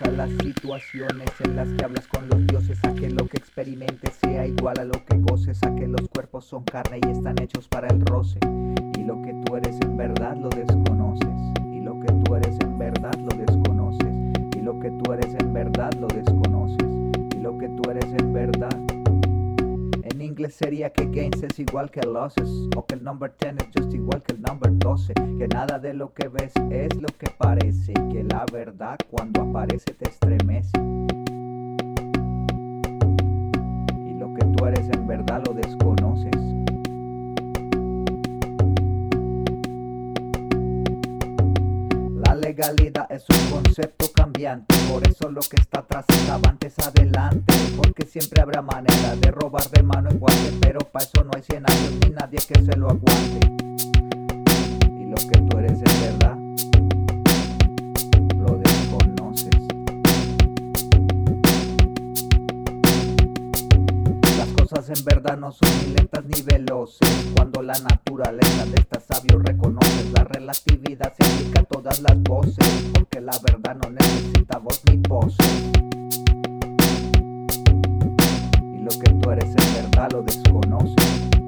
a las situaciones en las que hablas con los dioses, a que lo que experimentes sea igual a lo que goces, a que los cuerpos son carne y están hechos para el roce, y lo que tú eres en verdad lo desconoces, y lo que tú eres en verdad lo desconoces, y lo que tú eres en sería que gains es igual que losses o que el number 10 es just igual que el number 12 que nada de lo que ves es lo que parece que la verdad cuando aparece te estremece. Y lo que tú eres en verdad lo desconoces. La legalidad es un concepto por eso lo que está atrás estaba antes adelante, porque siempre habrá manera de robar de mano en guante, pero para eso no hay cien años ni nadie que se lo aguante. Y lo que tú eres es verdad, cosas en verdad no son ni lentas ni veloces, cuando la naturaleza de esta sabio reconoces la relatividad se aplica todas las voces, porque la verdad no necesita voz ni pose. Y lo que tú eres en verdad lo desconoces.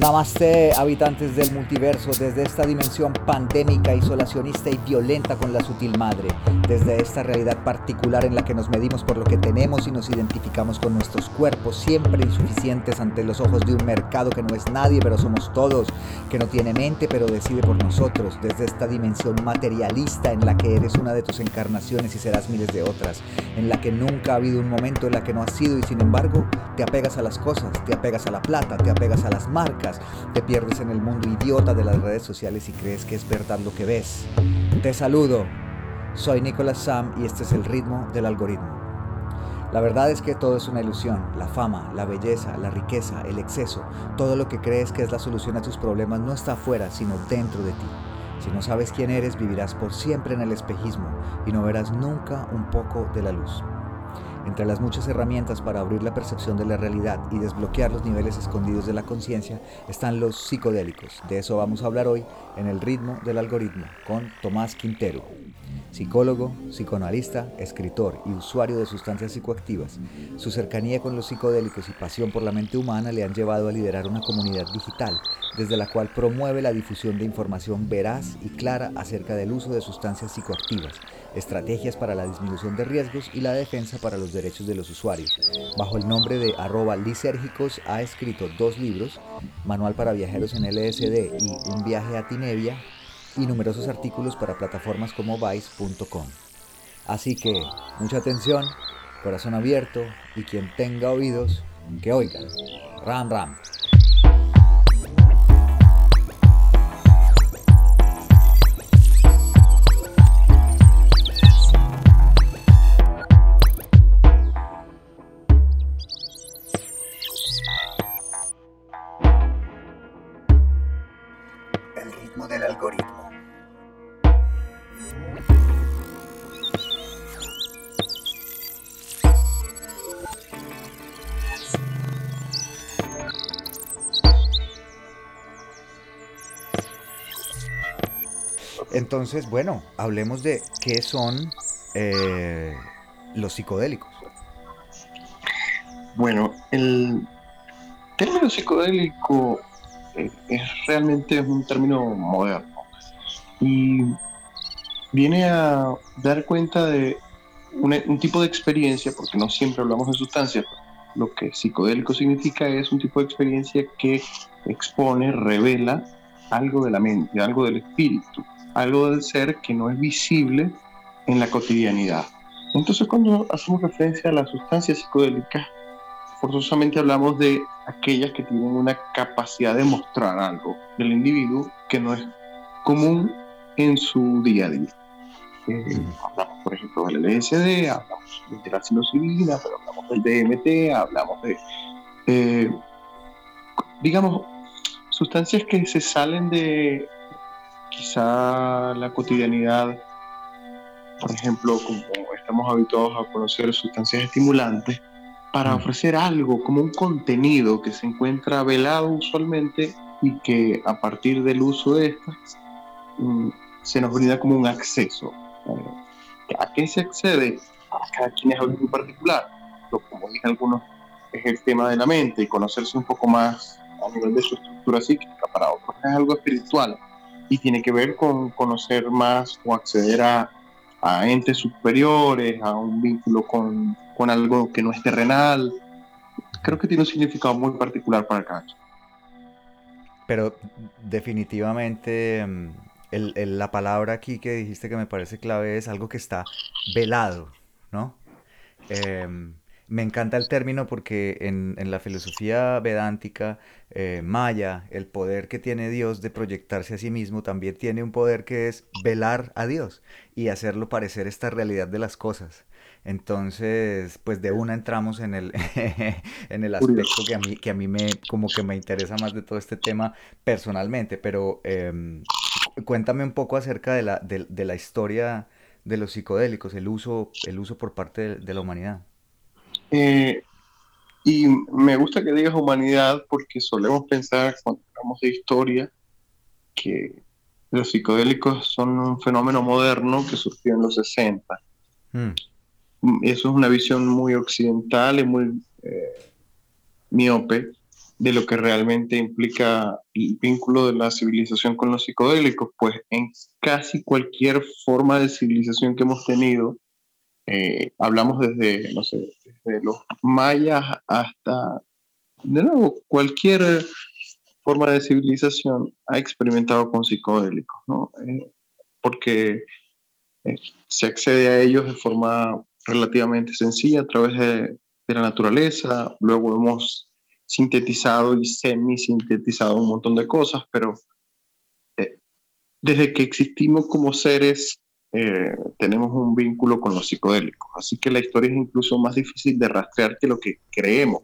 Namaste, habitantes del multiverso, desde esta dimensión pandémica, isolacionista y violenta con la sutil madre, desde esta realidad particular en la que nos medimos por lo que tenemos y nos identificamos con nuestros cuerpos, siempre insuficientes ante los ojos de un mercado que no es nadie, pero somos todos, que no tiene mente, pero decide por nosotros, desde esta dimensión materialista en la que eres una de tus encarnaciones y serás miles de otras, en la que nunca ha habido un momento en la que no has sido y sin embargo te apegas a las cosas, te apegas a la plata, te apegas a las marcas, te pierdes en el mundo idiota de las redes sociales y crees que es verdad lo que ves. Te saludo, soy Nicolás Sam y este es el ritmo del algoritmo. La verdad es que todo es una ilusión, la fama, la belleza, la riqueza, el exceso, todo lo que crees que es la solución a tus problemas no está afuera, sino dentro de ti. Si no sabes quién eres, vivirás por siempre en el espejismo y no verás nunca un poco de la luz. Entre las muchas herramientas para abrir la percepción de la realidad y desbloquear los niveles escondidos de la conciencia están los psicodélicos. De eso vamos a hablar hoy en el ritmo del algoritmo con Tomás Quintero, psicólogo, psicoanalista, escritor y usuario de sustancias psicoactivas. Su cercanía con los psicodélicos y pasión por la mente humana le han llevado a liderar una comunidad digital desde la cual promueve la difusión de información veraz y clara acerca del uso de sustancias psicoactivas estrategias para la disminución de riesgos y la defensa para los derechos de los usuarios. Bajo el nombre de arroba lisérgicos ha escrito dos libros, Manual para viajeros en LSD y Un viaje a Tinevia, y numerosos artículos para plataformas como vice.com. Así que, mucha atención, corazón abierto y quien tenga oídos, que oiga. Ram Ram. Entonces, bueno, hablemos de qué son eh, los psicodélicos. Bueno, el término psicodélico eh, es realmente un término moderno y viene a dar cuenta de un, tipo de experiencia, porque no siempre hablamos de sustancias, lo que psicodélico significa es un tipo de experiencia que expone, revela algo de la mente, algo del espíritu, algo del ser que no es visible en la cotidianidad. Entonces cuando hacemos referencia a las sustancias psicodélicas, forzosamente hablamos de aquellas que tienen una capacidad de mostrar algo del individuo que no es común en su día a día. Eh, hablamos, por ejemplo, del LSD, hablamos de la psilocibina, pero hablamos del DMT, hablamos de, eh, digamos, sustancias que se salen de quizá la cotidianidad, por ejemplo, como estamos habituados a conocer sustancias estimulantes, para mm. ofrecer algo como un contenido que se encuentra velado usualmente y que a partir del uso de estas mm, se nos brinda como un acceso. Eh, ¿A qué se accede? A cada quien es algo en particular. Lo, como dije algunos, es el tema de la mente y conocerse un poco más a nivel de su estructura psíquica. Para otros es algo espiritual y tiene que ver con conocer más o acceder a, a entes superiores, a un vínculo con, con algo que no es terrenal. Creo que tiene un significado muy particular para cada. Pero definitivamente mm, la palabra aquí que dijiste que me parece clave es algo que está velado, ¿no? Em, me encanta el término porque en, la filosofía vedántica eh, maya, el poder que tiene Dios de proyectarse a sí mismo también tiene un poder que es velar a Dios y hacerlo parecer esta realidad de las cosas. Entonces, pues de una entramos en el, en el aspecto que a, mí, que a mí me, como que me interesa más de todo este tema personalmente, pero em, cuéntame un poco acerca de la, de, la historia de los psicodélicos, el uso, el uso por parte de la humanidad. Eh, y me gusta que digas humanidad porque solemos pensar cuando hablamos de historia que los psicodélicos son un fenómeno moderno que surgió en los 60. Hmm. Eso es una visión muy occidental y muy eh, miope de lo que realmente implica el vínculo de la civilización con los psicodélicos, pues en casi cualquier forma de civilización que hemos tenido, eh, hablamos desde, no sé, desde los mayas hasta, de nuevo, cualquier forma de civilización ha experimentado con psicodélicos, ¿no? Eh, porque eh, se accede a ellos de forma relativamente sencilla a través de, de la naturaleza, luego hemos sintetizado y semi-sintetizado un montón de cosas, pero desde que existimos como seres eh, tenemos un vínculo con los psicodélicos. Así que la historia es incluso más difícil de rastrear que lo que creemos.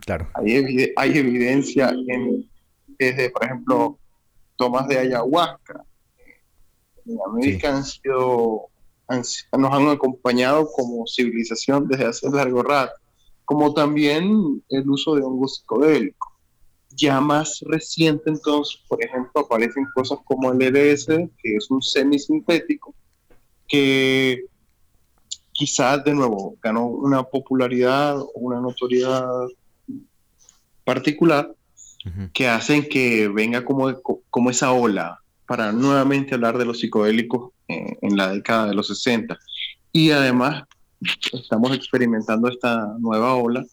Claro. Hay, hay evidencia en, desde, por ejemplo, tomas de ayahuasca. En América han sido, nos han acompañado como civilización desde hace largo rato, como también el uso de hongos psicodélicos. Ya más reciente, entonces, por ejemplo, aparecen cosas como el EDS, que es un semisintético, que quizás de nuevo ganó una popularidad o una notoriedad particular que hacen que venga como, como esa ola para nuevamente hablar de los psicodélicos en la década de los 60. Y además estamos experimentando esta nueva ola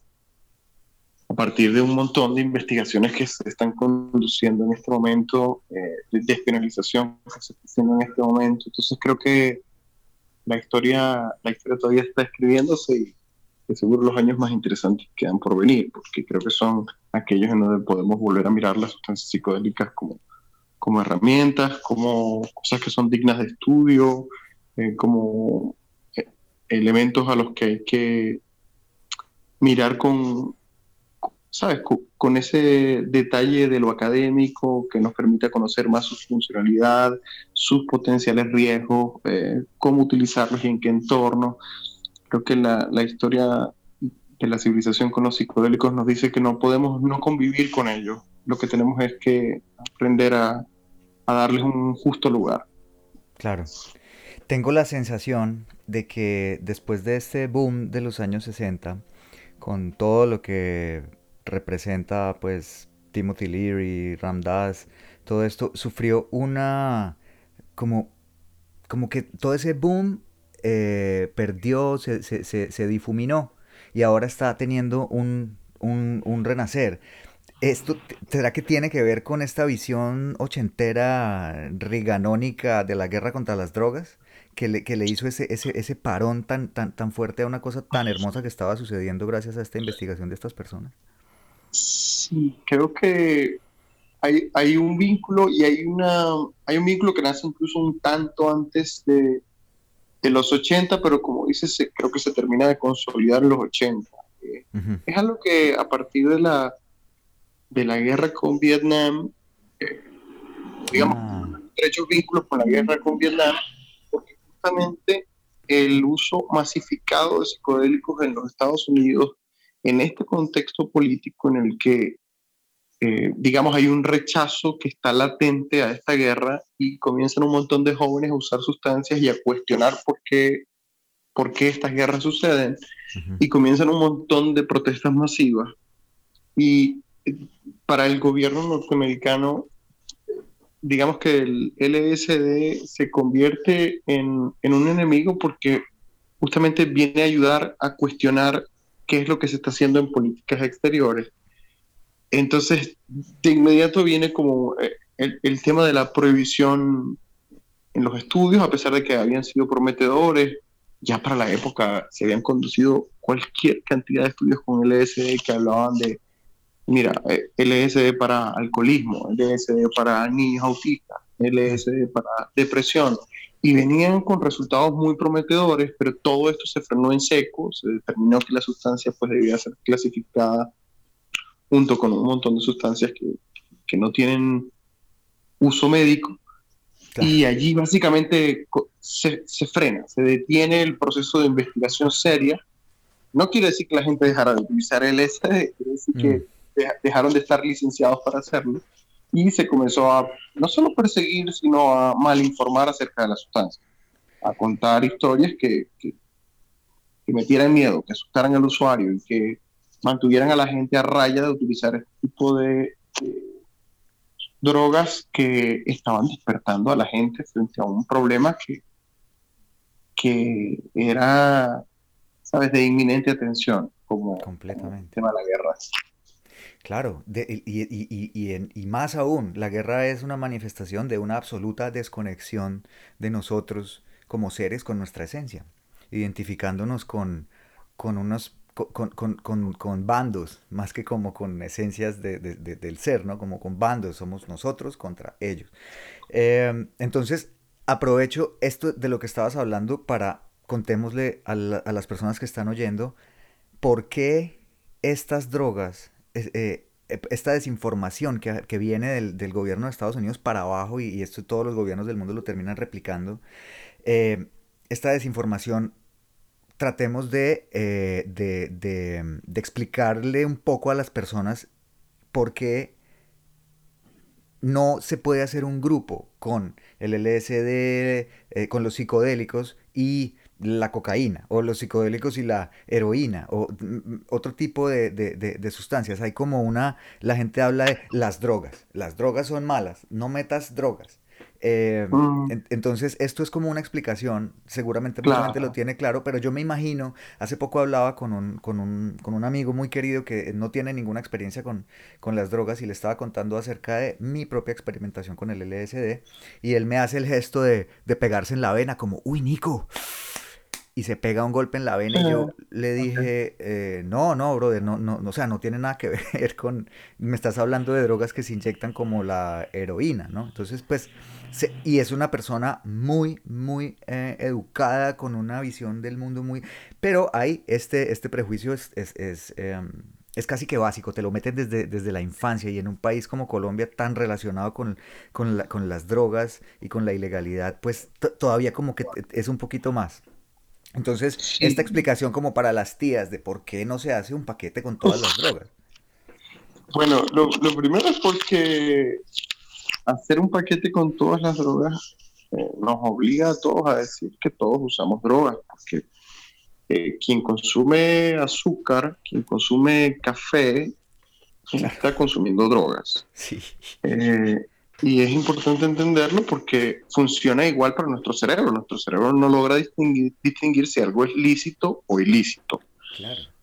a partir de un montón de investigaciones que se están conduciendo en este momento, eh, de despenalización que se está haciendo en este momento. Entonces creo que la historia, la historia todavía está escribiéndose y seguro los años más interesantes quedan por venir, porque creo que son aquellos en donde podemos volver a mirar las sustancias psicodélicas como, como herramientas, como cosas que son dignas de estudio, eh, como eh, elementos a los que hay que mirar con, ¿sabes? Con, ese detalle de lo académico que nos permite conocer más su funcionalidad, sus potenciales riesgos, eh, cómo utilizarlos y en qué entorno. Creo que la, la, historia de la civilización con los psicodélicos nos dice que no podemos no convivir con ellos. Lo que tenemos es que aprender a, a darles un justo lugar. Claro. Tengo la sensación de que después de este boom de los años 60, con todo lo que representa pues Timothy Leary, Ramdas, todo esto, sufrió una como, como que todo ese boom eh, perdió, se, se, se, difuminó y ahora está teniendo un, un, un renacer. ¿Esto será que tiene que ver con esta visión ochentera riganónica de la guerra contra las drogas? Que le, que le hizo ese, ese, ese parón tan, tan, tan fuerte a una cosa tan hermosa que estaba sucediendo gracias a esta investigación de estas personas. Sí, creo que hay, hay, un vínculo y hay, una, hay un vínculo que nace incluso un tanto antes de, de los 80, pero como dices, creo que se termina de consolidar en los 80. Eh, es algo que a partir de la, de la guerra con Vietnam, eh, digamos, ah. estrechos vínculos con la guerra con Vietnam, porque justamente el uso masificado de psicodélicos en los Estados Unidos en este contexto político en el que eh, digamos, hay un rechazo que está latente a esta guerra y comienzan un montón de jóvenes a usar sustancias y a cuestionar por qué, por qué estas guerras suceden y comienzan un montón de protestas masivas. Y eh, para el gobierno norteamericano, digamos que el LSD se convierte en, en un enemigo porque justamente viene a ayudar a cuestionar qué es lo que se está haciendo en políticas exteriores. Entonces, de inmediato viene como eh, el, tema de la prohibición en los estudios, a pesar de que habían sido prometedores, ya para la época se habían conducido cualquier cantidad de estudios con LSD que hablaban de, mira, eh, LSD para alcoholismo, LSD para niños autistas, LSD para depresión, y venían con resultados muy prometedores, pero todo esto se frenó en seco, se determinó que la sustancia pues debía ser clasificada junto con un montón de sustancias que, que no tienen uso médico. Y allí básicamente se, se, frena, se detiene el proceso de investigación seria. No quiere decir que la gente dejara de utilizar el LSD, quiere decir que mm. dejaron de estar licenciados para hacerlo. Y se comenzó a no solo perseguir, sino a malinformar acerca de la sustancia, a contar historias que, que, que metieran miedo, que asustaran al usuario y que mantuvieran a la gente a raya de utilizar este tipo de drogas que estaban despertando a la gente frente a un problema que, que era, sabes, de inminente atención, como, el tema de la guerra. Claro, y, más aún, la guerra es una manifestación de una absoluta desconexión de nosotros como seres con nuestra esencia, identificándonos con, unos con, bandos, más que como con esencias de, de, del ser, ¿no? Como con bandos, somos nosotros contra ellos. Eh, entonces, aprovecho esto de lo que estabas hablando para contémosle a, a las personas que están oyendo por qué estas drogas, eh, esta desinformación que, que viene del, del, gobierno de Estados Unidos para abajo, y, esto todos los gobiernos del mundo lo terminan replicando, eh, esta desinformación tratemos eh, de, de, explicarle un poco a las personas por qué no se puede hacer un grupo con el LSD, eh, con los psicodélicos y la cocaína, o los psicodélicos y la heroína, o mm, mm, otro tipo de, de, sustancias. Hay como una, la gente habla de las drogas. Las drogas son malas, no metas drogas. Eh, mm. entonces, esto es como una explicación, seguramente mucha gente lo tiene claro, pero yo me imagino, hace poco hablaba con un, con un, con un amigo muy querido que no tiene ninguna experiencia con, con, las drogas y le estaba contando acerca de mi propia experimentación con el LSD y él me hace el gesto de, de pegarse en la vena como, uy, Nico, y se pega un golpe en la vena y yo le dije, eh, no, no, brother, no, no, o sea, no tiene nada que ver con, me estás hablando de drogas que se inyectan como la heroína, ¿no? Entonces, pues, y es una persona muy, muy eh, educada, con una visión del mundo muy, pero hay este, este prejuicio es, es, es, em, es casi que básico, te lo meten desde, desde la infancia y en un país como Colombia tan relacionado con, con, la, con las drogas y con la ilegalidad, pues todavía como que es un poquito más. Entonces, esta explicación como para las tías de por qué no se hace un paquete con todas las drogas. Bueno, lo, primero es porque hacer un paquete con todas las drogas eh, nos obliga a todos a decir que todos usamos drogas, porque eh, quien consume azúcar, quien consume café, está consumiendo drogas. Sí. Eh, y es importante entenderlo porque funciona igual para nuestro cerebro. Nuestro cerebro no logra distinguir, distinguir si algo es lícito o ilícito.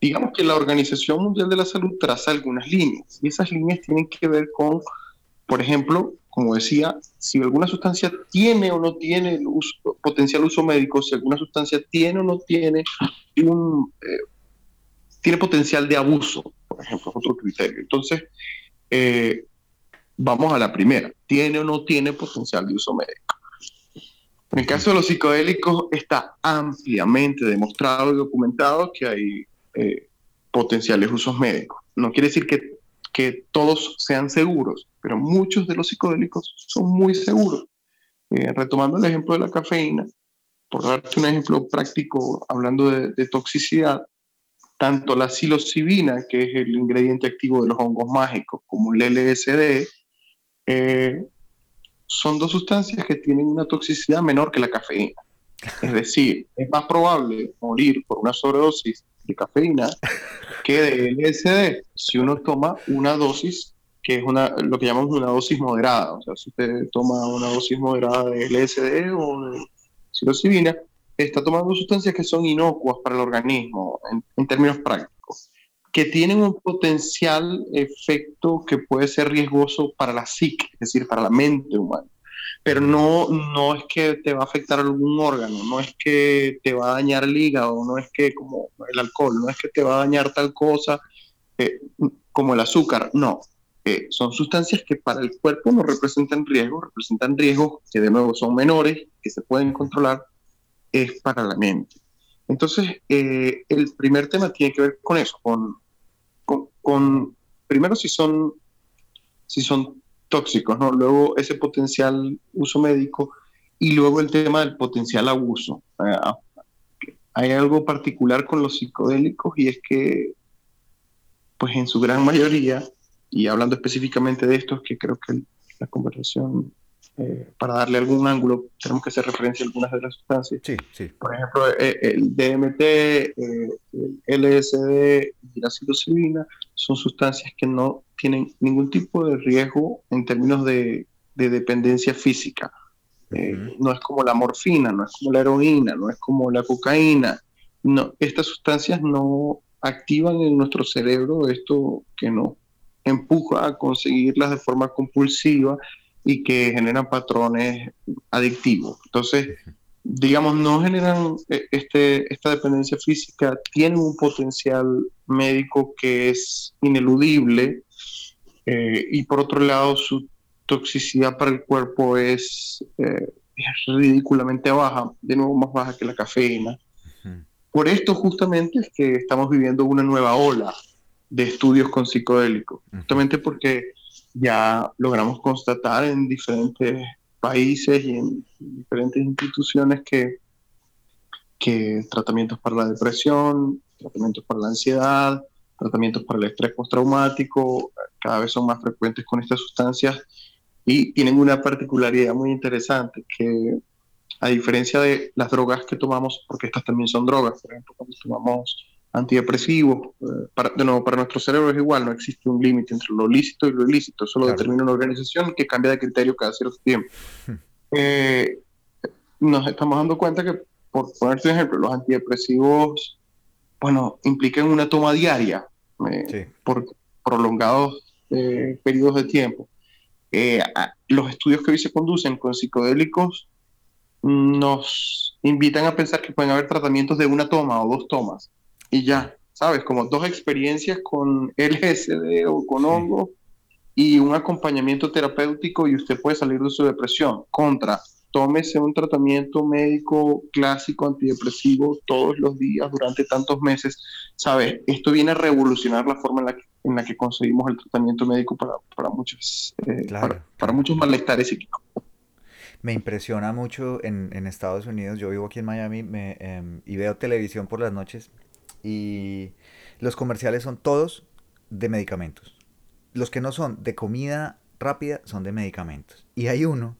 Digamos que la Organización Mundial de la Salud traza algunas líneas y esas líneas tienen que ver con, por ejemplo, como decía, si alguna sustancia tiene o no tiene el uso, potencial uso médico, si alguna sustancia tiene o no tiene un, eh, tiene potencial de abuso, por ejemplo, es otro criterio. Entonces, eh, Vamos a la primera. ¿Tiene o no tiene potencial de uso médico? En el caso de los psicodélicos está ampliamente demostrado y documentado que hay eh, potenciales usos médicos. No quiere decir que, todos sean seguros, pero muchos de los psicodélicos son muy seguros. Eh, retomando el ejemplo de la cafeína, por darte un ejemplo práctico hablando de, de toxicidad, tanto la psilocibina, que es el ingrediente activo de los hongos mágicos, como el LSD, eh, son dos sustancias que tienen una toxicidad menor que la cafeína. Es decir, es más probable morir por una sobredosis de cafeína que de LSD si uno toma una dosis que es una, lo que llamamos una dosis moderada. O sea, si usted toma una dosis moderada de LSD o de psilocibina, está tomando sustancias que son inocuas para el organismo en, términos prácticos, que tienen un potencial efecto que puede ser riesgoso para la psique, es decir, para la mente humana. Pero no, no es que te va a afectar algún órgano, no es que te va a dañar el hígado, no es que como el alcohol, no es que te va a dañar tal cosa eh, como el azúcar, no. Eh, son sustancias que para el cuerpo no representan riesgo, representan riesgos que de nuevo son menores, que se pueden controlar, es para la mente. Entonces, eh, el primer tema tiene que ver con eso, con, con, primero si son, si son tóxicos, ¿no? luego ese potencial uso médico y luego el tema del potencial abuso. Hay algo particular con los psicodélicos y es que, pues en su gran mayoría, y hablando específicamente de estos, que creo que la conversación eh, para darle algún ángulo, tenemos que hacer referencia a algunas de las sustancias. Sí, sí. Por ejemplo, eh, el DMT, eh, el LSD y la psilocibina son sustancias que no tienen ningún tipo de riesgo en términos de, de dependencia física. No es como la morfina, no es como la heroína, no es como la cocaína. No, estas sustancias no activan en nuestro cerebro esto que nos empuja a conseguirlas de forma compulsiva y que generan patrones adictivos. Entonces, digamos, no generan eh, este, esta dependencia física, tienen un potencial médico que es ineludible eh, y por otro lado su toxicidad para el cuerpo es, eh, ridículamente baja, de nuevo más baja que la cafeína. Por esto justamente es que estamos viviendo una nueva ola de estudios con psicodélicos, justamente porque ya logramos constatar en diferentes países y en diferentes instituciones que, que tratamientos para la depresión, tratamientos para la ansiedad, tratamientos para el estrés postraumático, cada vez son más frecuentes con estas sustancias. Y tienen una particularidad muy interesante que a diferencia de las drogas que tomamos, porque estas también son drogas, por ejemplo, cuando tomamos antidepresivos. Eh, para, de nuevo, para nuestro cerebro es igual, no existe un límite entre lo lícito y lo ilícito, eso lo determina una organización que cambia de criterio cada cierto tiempo. Hmm. Eh, nos estamos dando cuenta que, por ponerte un ejemplo, los antidepresivos, bueno, implican una toma diaria eh, por prolongados periodos de tiempo. los estudios que hoy se conducen con psicodélicos nos invitan a pensar que pueden haber tratamientos de una toma o dos tomas y ya, ¿sabes? Como dos experiencias con LSD o con hongo y un acompañamiento terapéutico y usted puede salir de su depresión. Contra, tómese un tratamiento médico clásico antidepresivo todos los días durante tantos meses. ¿Sabes? Esto viene a revolucionar la forma en la que, en la que conseguimos el tratamiento médico para, para muchos, eh, para, muchos malestares psíquicos me impresiona mucho en, en, Estados Unidos. Yo vivo aquí en Miami me, em, y veo televisión por las noches y los comerciales son todos de medicamentos. Los que no son de comida rápida son de medicamentos. Y hay uno,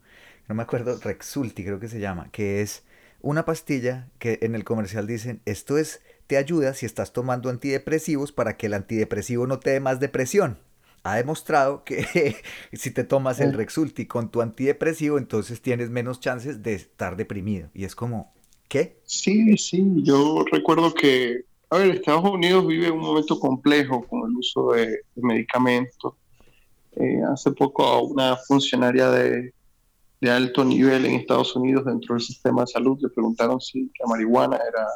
no me acuerdo, Rexulti creo que se llama, que es una pastilla que en el comercial dicen, esto es, te ayuda si estás tomando antidepresivos para que el antidepresivo no te dé más depresión. Ha demostrado que si te tomas el Rexulti con tu antidepresivo, entonces tienes menos chances de estar deprimido. Y es como, ¿qué? Sí, sí, yo recuerdo que a ver, Estados Unidos vive un momento complejo con el uso de, medicamentos. Eh, hace poco una funcionaria de, alto nivel en Estados Unidos dentro del sistema de salud le preguntaron si la marihuana era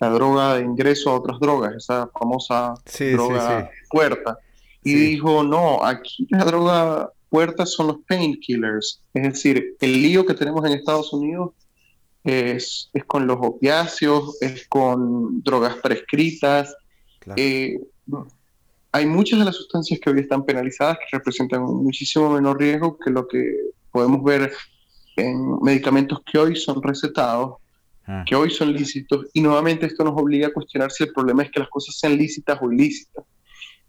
la droga de ingreso a otras drogas, esa famosa droga puerta. Y dijo, no, aquí la droga puerta son los painkillers. Es decir, el lío que tenemos en Estados Unidos es, con los opiáceos, es con drogas prescritas. Eh, hay muchas de las sustancias que hoy están penalizadas que representan un muchísimo menor riesgo que lo que podemos ver en medicamentos que hoy son recetados ah. que hoy son lícitos, y nuevamente esto nos obliga a cuestionar si el problema es que las cosas sean lícitas o ilícitas.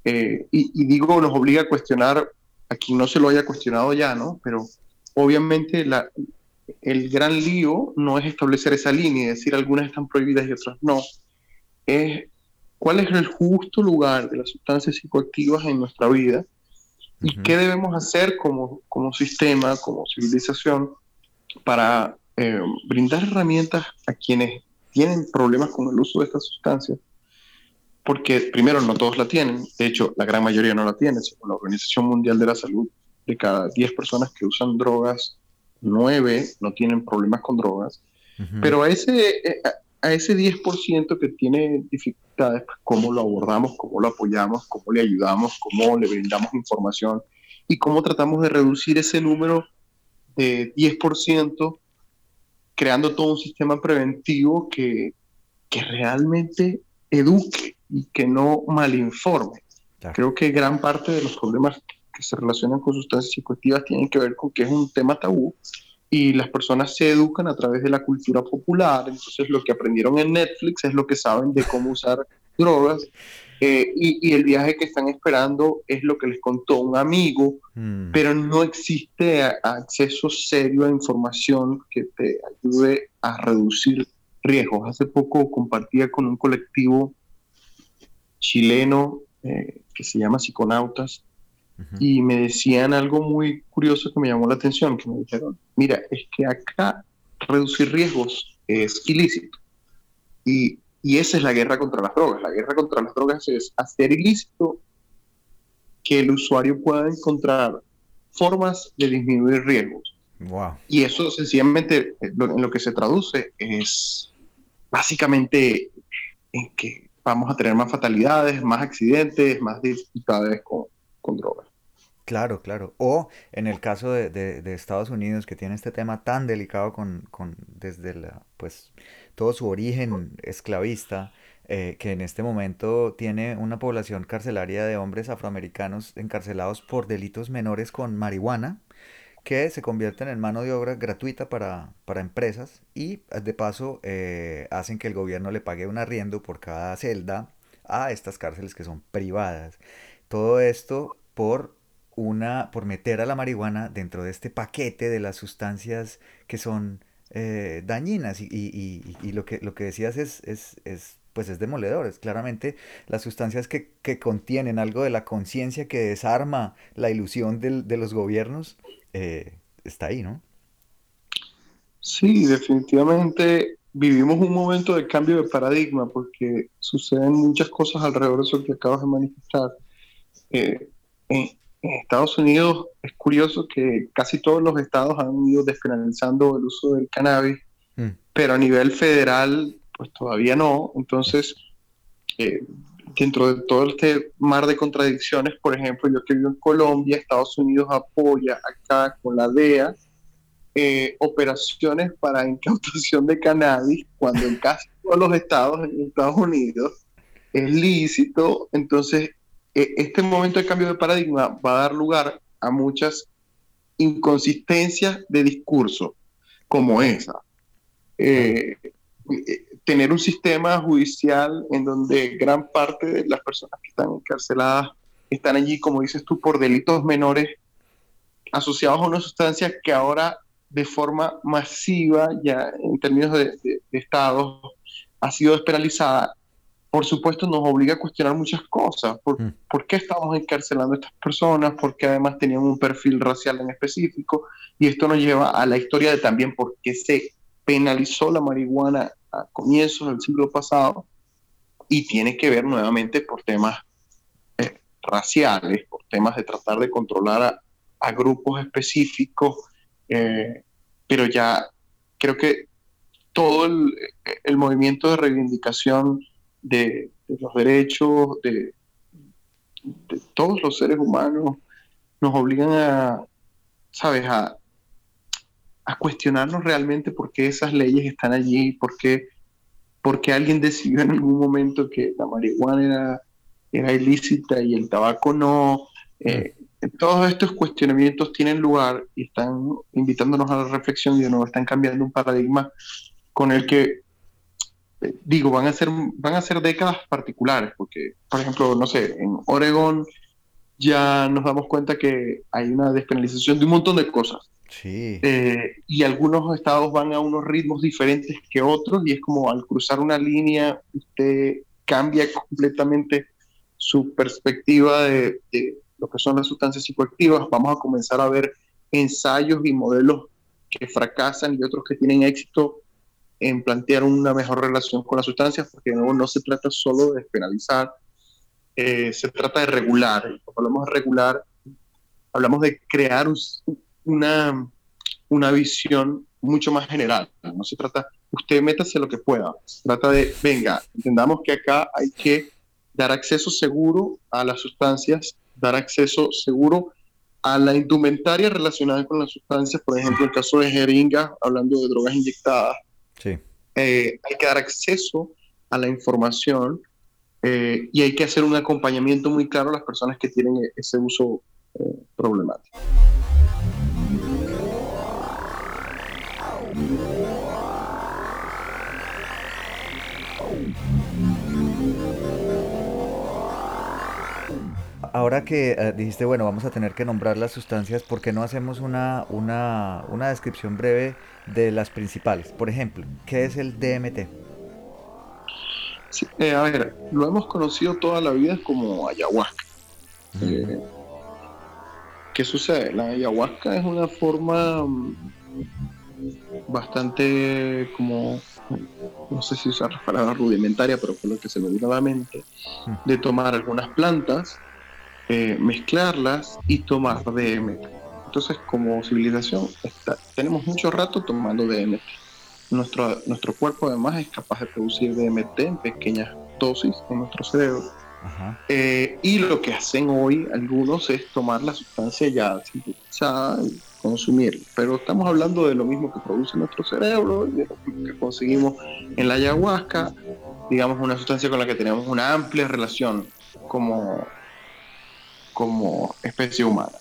Eh, y, digo, nos obliga a cuestionar a quien no se lo haya cuestionado ya, ¿no? Pero obviamente la, el gran lío no es establecer esa línea y decir algunas están prohibidas y otras no. Es cuál es el justo lugar de las sustancias psicoactivas en nuestra vida y qué debemos hacer como, como sistema, como civilización, para eh, brindar herramientas a quienes tienen problemas con el uso de estas sustancias porque primero no todos la tienen, de hecho la gran mayoría no la tiene, según la Organización Mundial de la Salud, de cada 10 personas que usan drogas, 9 no tienen problemas con drogas, pero a ese, eh, a ese 10% que tiene dificultades, pues, cómo lo abordamos, cómo lo apoyamos, cómo le ayudamos, cómo le brindamos información y cómo tratamos de reducir ese número de 10% creando todo un sistema preventivo que, que realmente eduque y que no malinforme. Creo que gran parte de los problemas que se relacionan con sustancias psicoactivas tienen que ver con que es un tema tabú y las personas se educan a través de la cultura popular, entonces lo que aprendieron en Netflix es lo que saben de cómo usar drogas eh, y, el viaje que están esperando es lo que les contó un amigo, mm. pero no existe acceso serio a información que te ayude a reducir riesgos. Hace poco compartía con un colectivo chileno eh, que se llama Psiconautas, y me decían algo muy curioso que me llamó la atención, que me dijeron, mira, es que acá reducir riesgos es ilícito. Y, y esa es la guerra contra las drogas. La guerra contra las drogas es hacer ilícito que el usuario pueda encontrar formas de disminuir riesgos. Wow. Y eso sencillamente en lo que se traduce es básicamente en que vamos a tener más fatalidades, más accidentes, más dificultades con, con drogas. Claro, claro. O en el caso de, Estados Unidos, que tiene este tema tan delicado con, desde la, pues, todo su origen esclavista, eh, que en este momento tiene una población carcelaria de hombres afroamericanos encarcelados por delitos menores con marihuana, que se convierten en mano de obra gratuita para, empresas y de paso eh, hacen que el gobierno le pague un arriendo por cada celda a estas cárceles que son privadas. Todo esto por una por meter a la marihuana dentro de este paquete de las sustancias que son eh, dañinas y, lo que lo que decías es, es, es pues es demoledor. Es claramente las sustancias que, contienen algo de la conciencia que desarma la ilusión de los gobiernos eh, está ahí, ¿no? Sí, definitivamente vivimos un momento de cambio de paradigma porque suceden muchas cosas alrededor de eso que acabas de manifestar. Eh, en, Estados Unidos es curioso que casi todos los estados han ido despenalizando el uso del cannabis, mm. pero a nivel federal pues todavía no. Entonces, eh, dentro de todo este mar de contradicciones, por ejemplo, yo que vivo en Colombia, Estados Unidos apoya acá con la DEA eh, operaciones para incautación de cannabis, cuando en casi todos los estados en Estados Unidos es lícito. Entonces, este momento de cambio de paradigma va a dar lugar a muchas inconsistencias de discurso, como esa. Eh, tener un sistema judicial en donde gran parte de las personas que están encarceladas están allí, como dices tú, por delitos menores asociados a una sustancia que ahora de forma masiva, ya en términos de, de, Estado, ha sido despenalizada, por supuesto nos obliga a cuestionar muchas cosas. ¿Por, mm. ¿Por, qué estamos encarcelando a estas personas? Porque además tenían un perfil racial en específico. Y esto nos lleva a la historia de también por qué se penalizó la marihuana a comienzos del siglo pasado y tiene que ver nuevamente por temas eh, raciales, por temas de tratar de controlar a, grupos específicos, eh, pero ya creo que todo el, movimiento de reivindicación de, los derechos de, de, todos los seres humanos nos obligan a, ¿sabes?, a, a cuestionarnos realmente por qué esas leyes están allí, por qué, alguien decidió en algún momento que la marihuana era, era ilícita y el tabaco no. Eh, todos estos cuestionamientos tienen lugar y están invitándonos a la reflexión y de nuevo están cambiando un paradigma con el que digo, van a, ser, van a ser décadas particulares, porque, por ejemplo, no sé, en Oregón ya nos damos cuenta que hay una despenalización de un montón de cosas. Sí. Eh, y algunos estados van a unos ritmos diferentes que otros y es como al cruzar una línea usted cambia completamente su perspectiva de, lo que son las sustancias psicoactivas. Vamos a comenzar a ver ensayos y modelos que fracasan y otros que tienen éxito en plantear una mejor relación con las sustancias, porque de nuevo no se trata solo de despenalizar, eh, se trata de regular. Cuando hablamos de regular, hablamos de crear una, una visión mucho más general. No se trata, usted métase lo que pueda. Se trata de, venga, entendamos que acá hay que dar acceso seguro a las sustancias, dar acceso seguro a la indumentaria relacionada con las sustancias, por ejemplo, el caso de jeringa, hablando de drogas inyectadas, sí. Eh, hay que dar acceso a la información eh, y hay que hacer un acompañamiento muy claro a las personas que tienen ese uso eh, problemático. Ahora que eh, dijiste, bueno, vamos a tener que nombrar las sustancias, ¿por qué no hacemos una, una, una descripción breve de las principales? Por ejemplo, ¿qué es el DMT? Eh, a ver, lo hemos conocido toda la vida como ayahuasca. Eh, ¿Qué sucede? La ayahuasca es una forma mm, bastante como no sé si usar la palabra rudimentaria, pero fue lo que se me vino a la mente, de tomar algunas plantas eh, mezclarlas y tomar DMT. Entonces, como civilización, tenemos mucho rato tomando DMT. Nuestro, nuestro cuerpo además es capaz de producir DMT en pequeñas dosis en nuestro cerebro. Eh, y lo que hacen hoy algunos es tomar la sustancia ya sintetizada y consumirla. Pero estamos hablando de lo mismo que produce nuestro cerebro, de lo que conseguimos en la ayahuasca, digamos una sustancia con la que tenemos una amplia relación como como especie humana.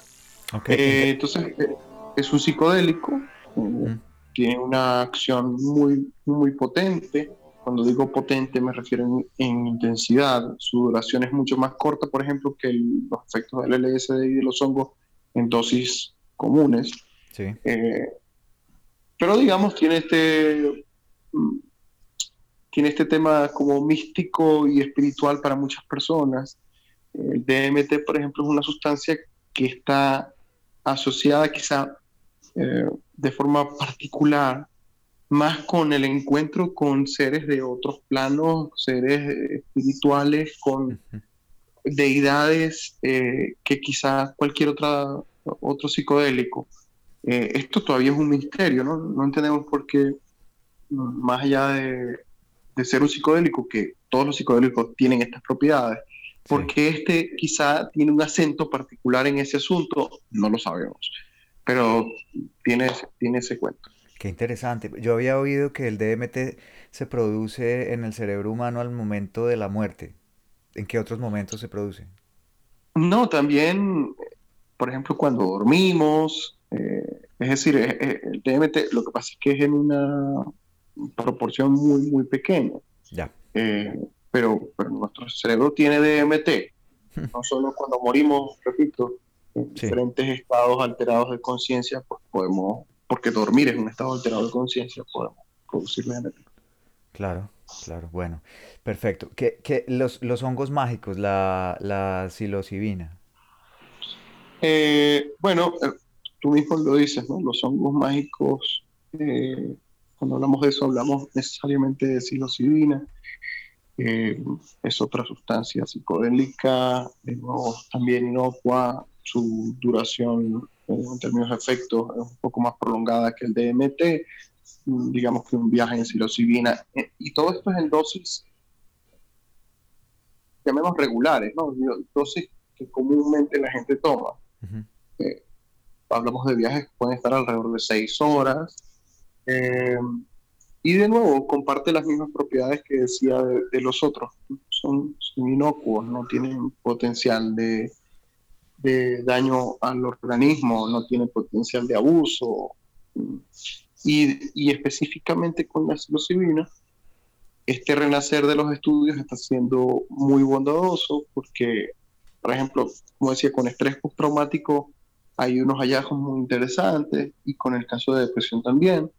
Eh, entonces, eh, es un psicodélico, eh, tiene una acción muy, muy potente. Cuando digo potente me refiero en, intensidad. Su duración es mucho más corta, por ejemplo, que los efectos del LSD y de los hongos en dosis comunes. Sí. pero digamos, tiene este, mm, tiene este tema como místico y espiritual para muchas personas. El DMT, por ejemplo, es una sustancia que está asociada quizá eh, de forma particular más con el encuentro con seres de otros planos, seres espirituales, con deidades eh, que quizá cualquier otra, otro psicodélico. Eh, esto todavía es un misterio, ¿no? No entendemos por qué, más allá de, de ser un psicodélico, que todos los psicodélicos tienen estas propiedades, porque este quizá tiene un acento particular en ese asunto, no lo sabemos, pero tiene, tiene ese cuento. Qué interesante. Yo había oído que el DMT se produce en el cerebro humano al momento de la muerte. ¿En qué otros momentos se produce? No, también, por ejemplo, cuando dormimos, eh, es decir, eh, eh, el DMT lo que pasa es que es en una proporción muy, muy pequeña. Ya pero, pero nuestro cerebro tiene DMT. No solo cuando morimos, repito, en diferentes estados alterados de conciencia, pues podemos, porque dormir es un estado alterado de conciencia, podemos producir DMT. Claro, claro, bueno, perfecto. ¿Qué, qué, los, los, hongos mágicos, la, la psilocibina? Eh, bueno, eh, tú mismo lo dices, ¿no? Los hongos mágicos, eh, cuando hablamos de eso, hablamos necesariamente de psilocibina. Eh, es otra sustancia psicodélica, también inocua, su duración eh, en términos de efectos es un poco más prolongada que el DMT, mm, digamos que un viaje en psilocibina, eh, y todo esto es en dosis, llamemos regulares, ¿no? dosis que comúnmente la gente toma. hablamos de viajes que pueden estar alrededor de seis horas. Y de nuevo, comparte las mismas propiedades que decía de, los otros. Son, inocuos, no tienen potencial de, daño al organismo, no tienen potencial de abuso. Y, específicamente con la psilocibina, este renacer de los estudios está siendo muy bondadoso porque, por ejemplo, como decía, con estrés postraumático hay unos hallazgos muy interesantes y con el caso de depresión también,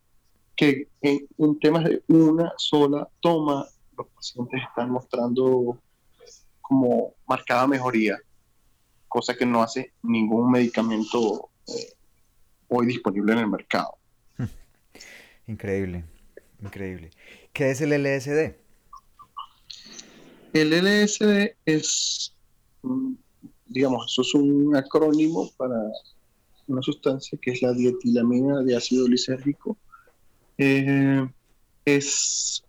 que en, en temas de una sola toma los pacientes están mostrando como marcada mejoría, cosa que no hace ningún medicamento eh, hoy disponible en el mercado. Increíble, increíble. ¿Qué es el LSD? El LSD es, digamos, eso es un acrónimo para una sustancia que es la dietilamina de ácido lisérgico. Eh, es,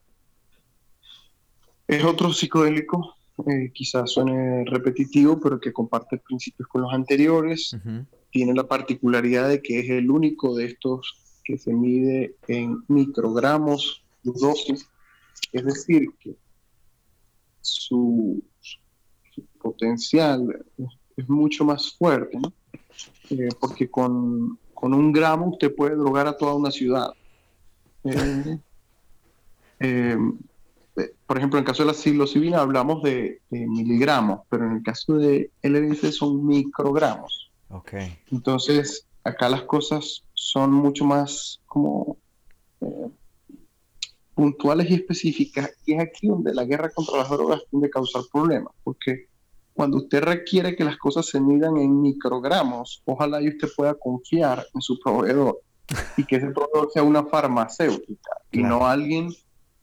es otro psicodélico eh, quizás suene repetitivo, pero que comparte principios con los anteriores. Tiene la particularidad de que es el único de estos que se mide en microgramos dosis, es decir, que su, potencial es, mucho más fuerte, eh, porque con, con, un gramo usted puede drogar a toda una ciudad. Eh, por ejemplo, en el caso de la psilocibina hablamos de, miligramos, pero en el caso de LSD son microgramos. Okay. Entonces, acá las cosas son mucho más como eh, puntuales y específicas, y es aquí donde la guerra contra las drogas tiende a causar problemas, porque cuando usted requiere que las cosas se midan en microgramos, ojalá y usted pueda confiar en su proveedor y que ese proveedor sea una farmacéutica y no alguien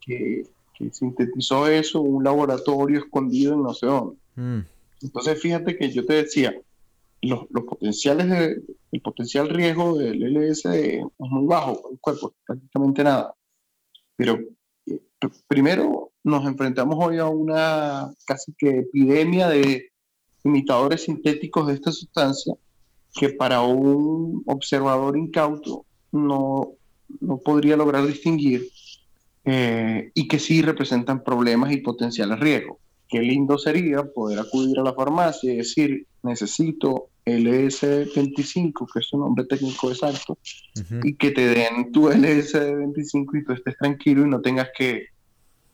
que que sintetizó eso un laboratorio escondido en no sé dónde. Mm. Entonces, fíjate que yo te decía, los, los, potenciales de, el potencial riesgo del LSD es muy bajo el cuerpo, prácticamente nada. Pero eh, primero nos enfrentamos hoy a una casi que epidemia de imitadores sintéticos de esta sustancia que para un observador incauto no, no podría lograr distinguir eh, y que sí representan problemas y potenciales riesgos. Qué lindo sería poder acudir a la farmacia y decir, necesito LS25, que es su nombre técnico exacto, y que te den tu LS25 y tú estés tranquilo y no tengas que,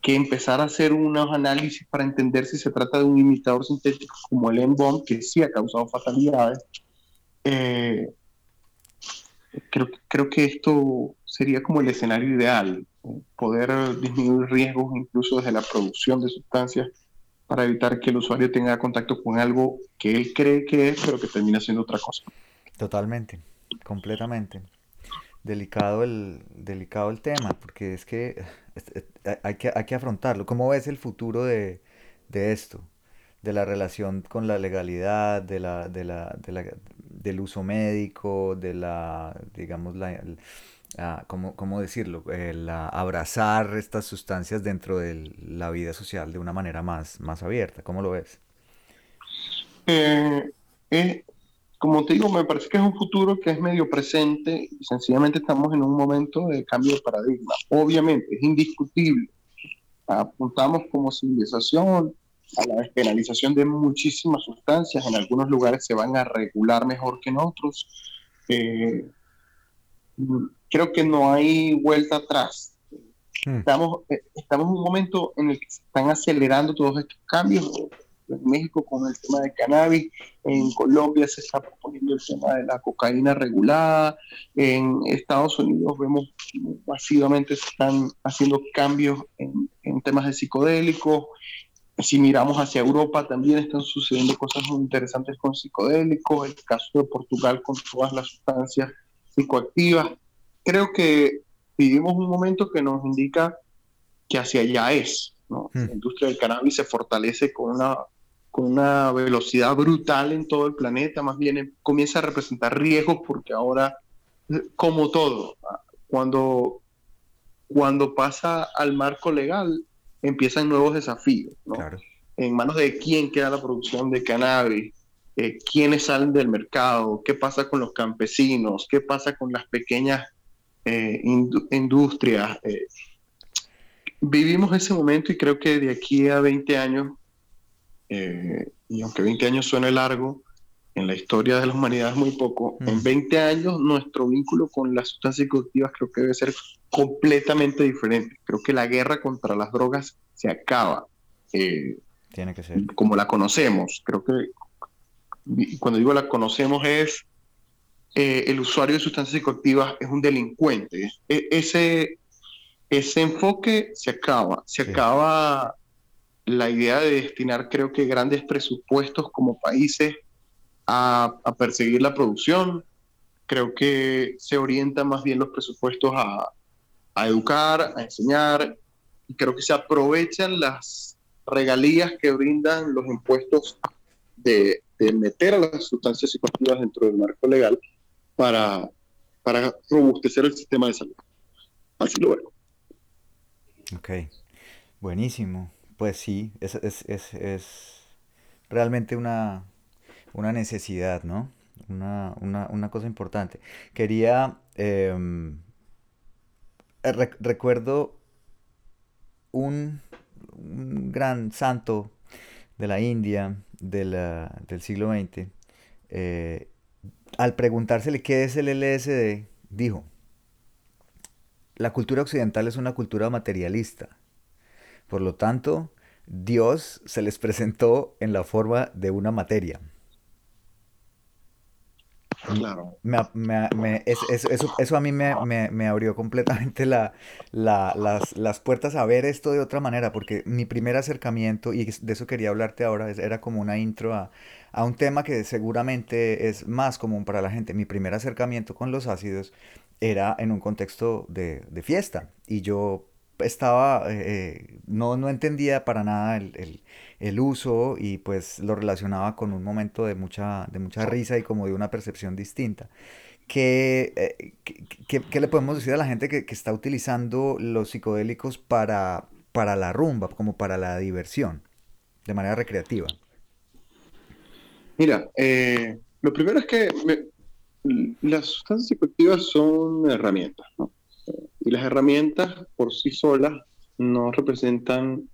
que, empezar a hacer unos análisis para entender si se trata de un imitador sintético como el M-Bomb, que sí ha causado fatalidades. Eh, creo, creo que esto sería como el escenario ideal poder disminuir riesgos incluso desde la producción de sustancias para evitar que el usuario tenga contacto con algo que él cree que es, pero que termina siendo otra cosa. Totalmente, completamente. Delicado el, delicado el tema, porque es que hay que, hay que afrontarlo. ¿Cómo ves el futuro de, de esto? De la relación con la legalidad, de la, de la, de la, del uso médico, de la, digamos, la, ¿cómo, decirlo? El abrazar estas sustancias dentro de la vida social de una manera más, más abierta. ¿Cómo lo ves? Eh, eh, como te digo, me parece que es un futuro que es medio presente y sencillamente estamos en un momento de cambio de paradigma. Obviamente, es indiscutible. Apuntamos como civilización a la despenalización de muchísimas sustancias. En algunos lugares se van a regular mejor que en otros. Eh, creo que no hay vuelta atrás. Hmm. Estamos, eh, estamos en un momento en el que se están acelerando todos estos cambios. En México con el tema de cannabis, en Colombia se está proponiendo el tema de la cocaína regulada, en Estados Unidos vemos masivamente se están haciendo cambios en, en temas de psicodélicos, si miramos hacia Europa también están sucediendo cosas muy interesantes con psicodélicos, el caso de Portugal con todas las sustancias psicoactivas creo que vivimos un momento que nos indica que hacia allá es. ¿no? Hmm. La industria del cannabis se fortalece con una, con una velocidad brutal en todo el planeta, más bien comienza a representar riesgos porque ahora, como todo, cuando, cuando pasa al marco legal, empiezan nuevos desafíos. ¿no? En manos de quién queda la producción de cannabis, eh, quiénes salen del mercado, qué pasa con los campesinos, qué pasa con las pequeñas eh, industrias. Eh, vivimos ese momento y creo que de aquí a 20 años, y aunque 20 años suene largo, en la historia de la humanidad es muy poco. En 20 mm. años nuestro vínculo con las sustancias psicoactivas creo que debe ser completamente diferente. Creo que la guerra contra las drogas se acaba. Eh, Tiene que ser. Como la conocemos. Creo que cuando digo la conocemos es eh, el usuario de sustancias psicoactivas es un delincuente. E, ese, ese enfoque se acaba. Se acaba la idea de destinar, creo que, grandes presupuestos como países a, perseguir la producción. Creo que se orientan más bien los presupuestos a, educar, a enseñar, y creo que se aprovechan las regalías que brindan los impuestos de, de meter a las sustancias psicoactivas dentro del marco legal para, para robustecer el sistema de salud. Así lo veo. Ok, buenísimo. Pues sí, es, es, es, es realmente una, una necesidad, ¿no? Una, una, una cosa importante. Quería, em, eh, recuerdo un, un, gran santo de la India del siglo XX, eh, al preguntársele qué es el LSD, dijo, la cultura occidental es una cultura materialista. Por lo tanto, Dios se les presentó en la forma de una materia. Claro. eso, a mí me, abrió completamente la, las, puertas a ver esto de otra manera, porque mi primer acercamiento, y de eso quería hablarte ahora, era como una intro a, un tema que seguramente es más común para la gente. Mi primer acercamiento con los ácidos era en un contexto de, de fiesta, y yo estaba, eh, eh, no, no entendía para nada el, el, uso y pues lo relacionaba con un momento de mucha, de mucha risa y como de una percepción distinta. ¿Qué, eh, qué, le podemos decir a la gente que, que, está utilizando los psicodélicos para, para la rumba, como para la diversión, de manera recreativa? Mira, lo primero es que las sustancias psicoactivas son herramientas, ¿no? Y las herramientas por sí solas no representan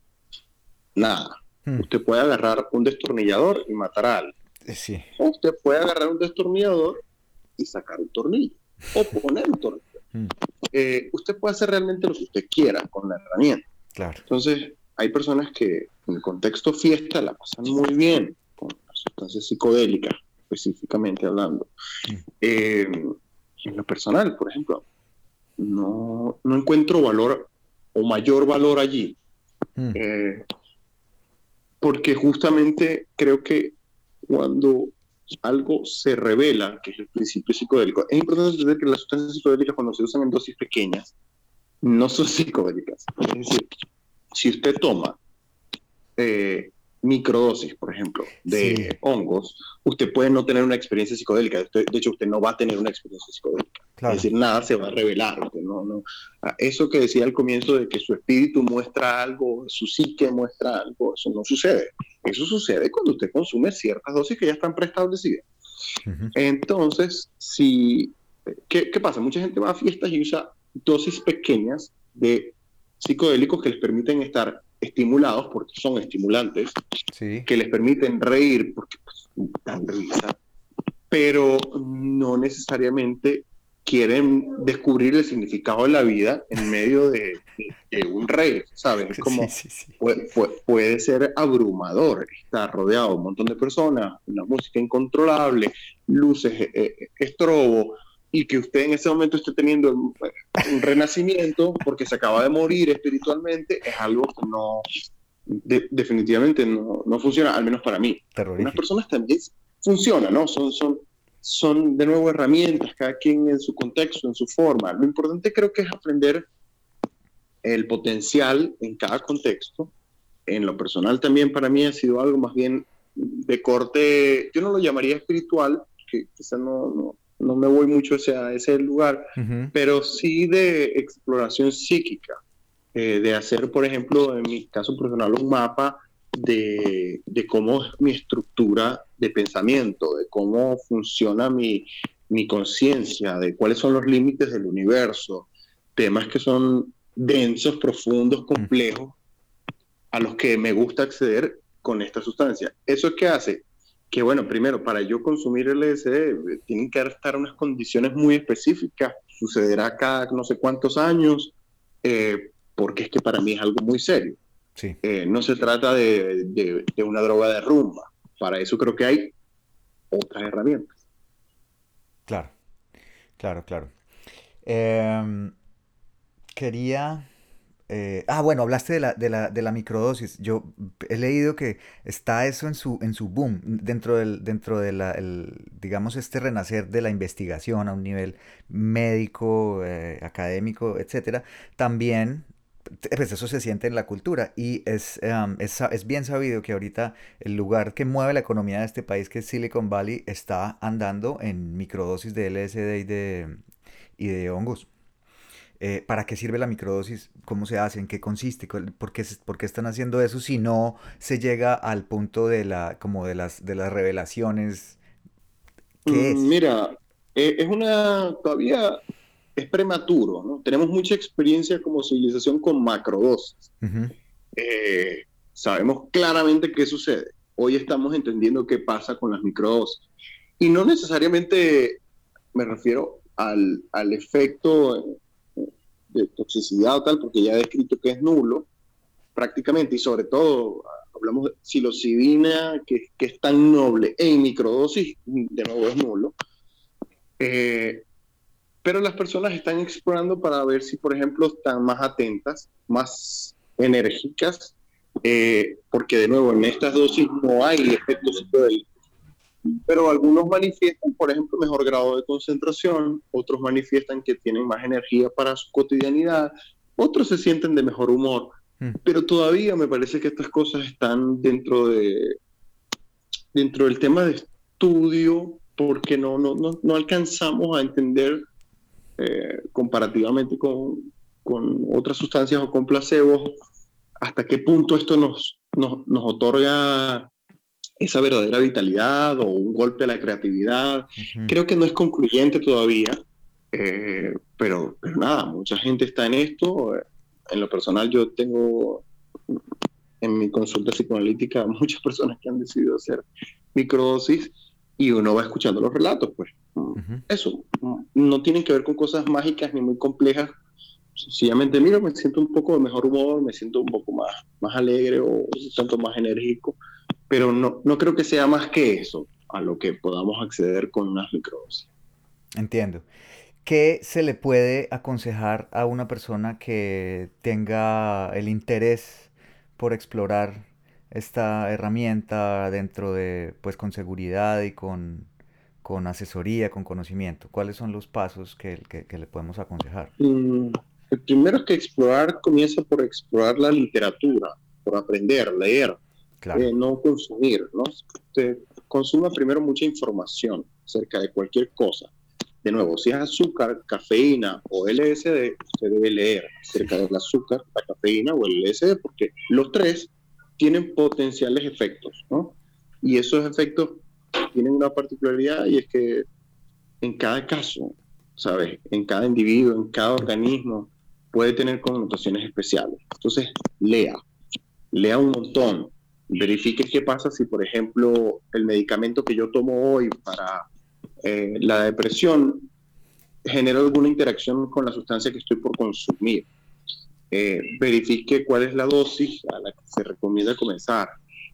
nada. Hmm. Usted puede agarrar un destornillador y matar a alguien. Eh, sí. O usted puede agarrar un destornillador y sacar un tornillo. O poner un tornillo. Hmm. Eh, usted puede hacer realmente lo que usted quiera con la herramienta. Claro. Entonces, hay personas que en el contexto fiesta la pasan muy bien con las sustancias psicodélicas, específicamente hablando. Hmm. Eh, en lo personal, por ejemplo, no, no encuentro valor o mayor valor allí. Eh, porque justamente creo que cuando algo se revela, que es el principio psicodélico, es importante entender que las sustancias psicodélicas cuando se usan en dosis pequeñas no son psicodélicas. Es decir, si usted toma eh, microdosis, por ejemplo, de hongos, usted puede no tener una experiencia psicodélica. de hecho, usted no va a tener una experiencia psicodélica. Es decir, nada se va a revelar. no, no. Ah, eso que decía al comienzo de que su espíritu muestra algo, su psique muestra algo, eso no sucede. Eso sucede cuando usted consume ciertas dosis que ya están preestablecidas. Entonces, si, ¿qué, ¿qué pasa? Mucha gente va a fiestas y usa dosis pequeñas de psicodélicos que les permiten estar estimulados, porque son estimulantes, que les permiten reír, porque pues, dan risa, pero no necesariamente quieren descubrir el significado de la vida en medio de, un rey, ¿sabes? Es como Puede, ser abrumador estar rodeado de un montón de personas, una música incontrolable, luces, eh, eh, estrobo, y que usted en ese momento esté teniendo un, renacimiento porque se acaba de morir espiritualmente, es algo que no, definitivamente no, no, funciona, al menos para mí. Las personas también funcionan, ¿no? Son, son, son de nuevo herramientas, cada quien en su contexto, en su forma. Lo importante creo que es aprender el potencial en cada contexto. En lo personal también para mí ha sido algo más bien de corte, yo no lo llamaría espiritual, que quizá no, no no me voy mucho hacia ese lugar, pero sí de exploración psíquica, eh, de hacer, por ejemplo, en mi caso personal, un mapa de, de, cómo es mi estructura de pensamiento, de cómo funciona mi, mi conciencia, de cuáles son los límites del universo, temas que son densos, profundos, complejos, a los que me gusta acceder con esta sustancia. ¿Eso es qué hace? que bueno, primero, para yo consumir LSD tienen que estar unas condiciones muy específicas, sucederá cada no sé cuántos años, eh, porque es que para mí es algo muy serio. Sí. Eh, no se trata de, de, una droga de rumba, para eso creo que hay otras herramientas. Claro, claro, claro. Em, quería eh, ah, bueno, hablaste de la, de, la, de la, microdosis. Yo he leído que está eso en su, en su boom, dentro del, dentro de la, digamos, este renacer de la investigación a un nivel médico, eh, académico, etcétera. También, pues eso se siente en la cultura y es, es, es, bien sabido que ahorita el lugar que mueve la economía de este país, que es Silicon Valley, está andando en microdosis de LSD y de, y de hongos. Eh, ¿Para qué sirve la microdosis? ¿Cómo se hace? ¿En qué consiste? ¿Por qué, ¿Por qué, están haciendo eso si no se llega al punto de, la, como de, las, de las revelaciones? ¿Qué mm, es? Mira, eh, es una, todavía es prematuro, ¿no? Tenemos mucha experiencia como civilización con macrodosis. Eh, sabemos claramente qué sucede. Hoy estamos entendiendo qué pasa con las microdosis. Y no necesariamente me refiero al, al efecto de toxicidad o tal, porque ya he descrito que es nulo prácticamente, y sobre todo hablamos de psilocibina, que, que es tan noble en microdosis, de nuevo es nulo. Eh, pero las personas están explorando para ver si, por ejemplo, están más atentas, más enérgicas, eh, porque de nuevo en estas dosis no hay efectos psicodélicos pero algunos manifiestan, por ejemplo, mejor grado de concentración, otros manifiestan que tienen más energía para su cotidianidad, otros se sienten de mejor humor, hmm. pero todavía me parece que estas cosas están dentro de dentro del tema de estudio porque no, no, no, no alcanzamos a entender eh, comparativamente con, con, otras sustancias o con placebos hasta qué punto esto nos, nos, nos otorga esa verdadera vitalidad o un golpe a la creatividad. Creo que no es concluyente todavía, eh, pero, nada, mucha gente está en esto. En lo personal yo tengo en mi consulta psicoanalítica muchas personas que han decidido hacer microdosis y uno va escuchando los relatos, pues. Eso, no tienen que ver con cosas mágicas ni muy complejas. Sencillamente, mira, me siento un poco de mejor humor, me siento un poco más, más alegre o un tanto más enérgico pero no, no creo que sea más que eso a lo que podamos acceder con unas microdosis. Entiendo. ¿Qué se le puede aconsejar a una persona que tenga el interés por explorar esta herramienta dentro de, pues con seguridad y con, con asesoría, con conocimiento? ¿Cuáles son los pasos que, que, le podemos aconsejar? Mm, el primero es que explorar comienza por explorar la literatura, por aprender, leer, eh, no consumir, ¿no? Usted consuma primero mucha información acerca de cualquier cosa. De nuevo, si es azúcar, cafeína o LSD, usted debe leer acerca del azúcar, la cafeína o el LSD, porque los tres tienen potenciales efectos, ¿no? Y esos efectos tienen una particularidad y es que en cada caso, ¿sabes? En cada individuo, en cada organismo, puede tener connotaciones especiales. Entonces, lea, lea un montón, verifique qué pasa si, por ejemplo, el medicamento que yo tomo hoy para eh, la depresión genera alguna interacción con la sustancia que estoy por consumir. Eh, verifique cuál es la dosis a la que se recomienda comenzar.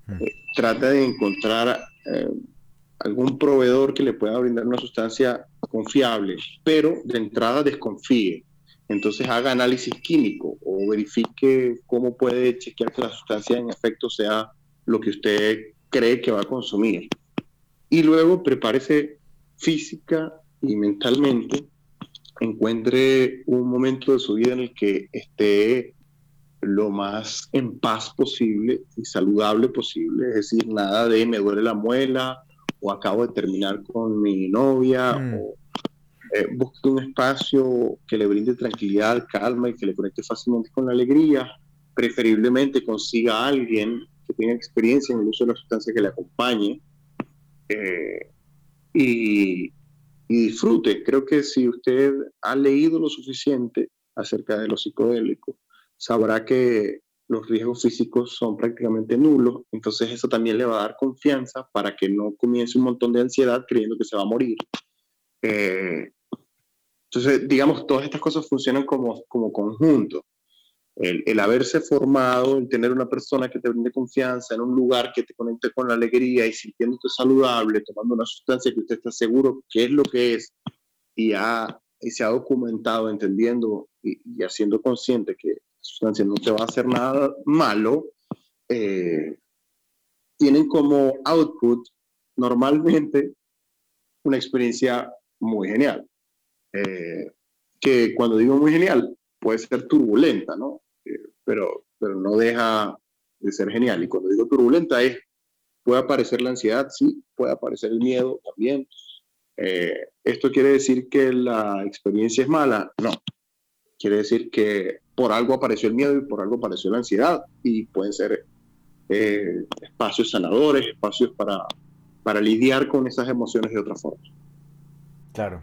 Mm. Eh, trata de encontrar algún proveedor que le pueda brindar una sustancia confiable, pero de entrada desconfíe. Entonces haga análisis químico o verifique cómo puede chequear que la sustancia en efecto sea lo que usted cree que va a consumir. Y luego prepárese física y mentalmente, encuentre un momento de su vida en el que esté lo más en paz posible y saludable posible, es decir, nada de me duele la muela o acabo de terminar con mi novia mm. o eh, busque un espacio que le brinde tranquilidad, calma y que le conecte fácilmente con la alegría. Preferiblemente consiga a alguien tenga experiencia en el uso de la sustancia que le acompañe eh, y, disfrute. Creo que si usted ha leído lo suficiente acerca de los psicodélicos, sabrá que los riesgos físicos son prácticamente nulos, entonces eso también le va a dar confianza para que no comience un montón de ansiedad creyendo que se va a morir. Eh, entonces, digamos, todas estas cosas funcionan como, como conjunto. El, haberse formado, el tener una persona que te brinde confianza en un lugar que te conecte con la alegría y sintiéndote saludable, tomando una sustancia que usted está seguro que es lo que es y, ha, y se ha documentado entendiendo y, y haciendo consciente que sustancia no te va a hacer nada malo, eh, tienen como output normalmente una experiencia muy genial. Eh, que cuando digo muy genial, puede ser turbulenta, ¿no? Eh, pero, pero no deja de ser genial. Y cuando digo turbulenta es, puede aparecer la ansiedad, sí, puede aparecer el miedo también. ¿Esto quiere decir que la experiencia es mala? No. Quiere decir que por algo apareció el miedo y por algo apareció la ansiedad y pueden ser eh, espacios sanadores, espacios para, para lidiar con esas emociones de otra forma. Claro.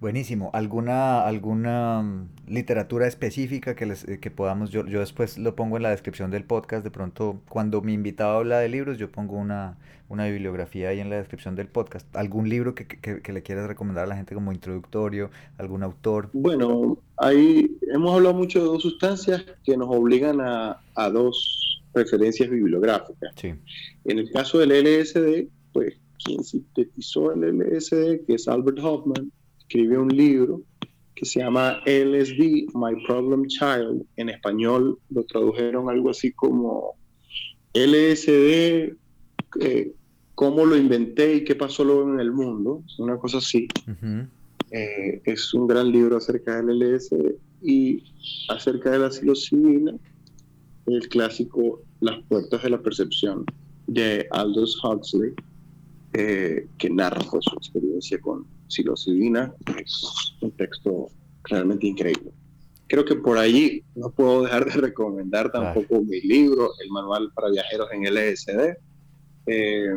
Buenísimo. ¿Alguna, alguna mm, literatura específica que, les, eh, que podamos, yo, yo después lo pongo en la descripción del podcast, de pronto cuando mi invitado habla de libros, yo pongo una, una bibliografía ahí en la descripción del podcast. ¿Algún libro que, que, que le quieras recomendar a la gente como introductorio? ¿Algún autor? Bueno, ahí hemos hablado mucho de dos sustancias que nos obligan a, a dos referencias bibliográficas. Sí. En el caso del LSD, pues quien sintetizó el LSD, que es Albert Hoffman, escribió un libro que se llama LSD, My Problem Child. En español lo tradujeron algo así como LSD, eh, cómo lo inventé y qué pasó luego en el mundo. Es una cosa así. eh, es un gran libro acerca del LSD y acerca de la psilocibina, el clásico Las puertas de la percepción de Aldous Huxley, eh, que narra pues, su experiencia con psilocibina. Es un texto realmente increíble. Creo que por allí no puedo dejar de recomendar tampoco mi libro, El Manual para Viajeros en LSD. Eh,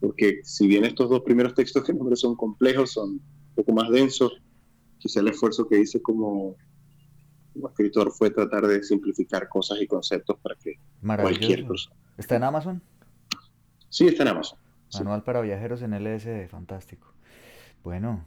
porque si bien estos dos primeros textos que nombré son complejos, son un poco más densos, quizá el esfuerzo que hice como, como escritor fue tratar de simplificar cosas y conceptos para que cualquier persona. ¿Está en Amazon? Sí, está en Amazon. Manual sí. para viajeros en LSD, fantástico. Bueno,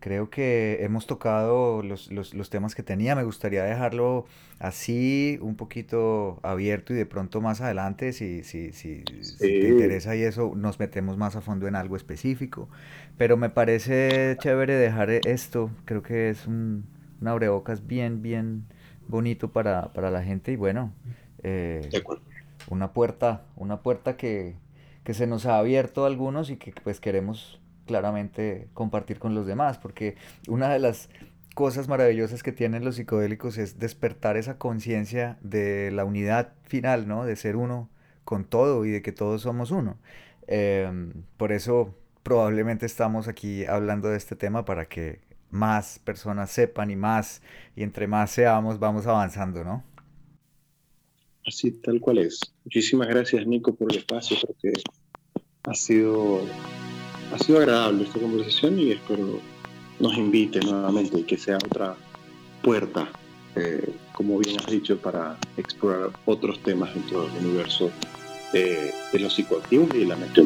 creo que hemos tocado los, los, los, temas que tenía. Me gustaría dejarlo así, un poquito abierto y de pronto más adelante, si, si, si, sí. si, te interesa y eso, nos metemos más a fondo en algo específico. Pero me parece chévere dejar esto. Creo que es un, un abrebocas bien, bien bonito para, para la gente y bueno, eh, una puerta, una puerta que, que se nos ha abierto a algunos y que pues queremos claramente compartir con los demás, porque una de las cosas maravillosas que tienen los psicodélicos es despertar esa conciencia de la unidad final, ¿no? De ser uno con todo y de que todos somos uno. Eh, por eso probablemente estamos aquí hablando de este tema para que más personas sepan y más, y entre más seamos, vamos avanzando, ¿no? Así tal cual es. Muchísimas gracias, Nico, por el espacio. Creo que ha sido ha sido agradable esta conversación y espero nos invite nuevamente y que sea otra puerta, eh, como bien has dicho, para explorar otros temas dentro del universo de, de los psicoactivos y de la mente.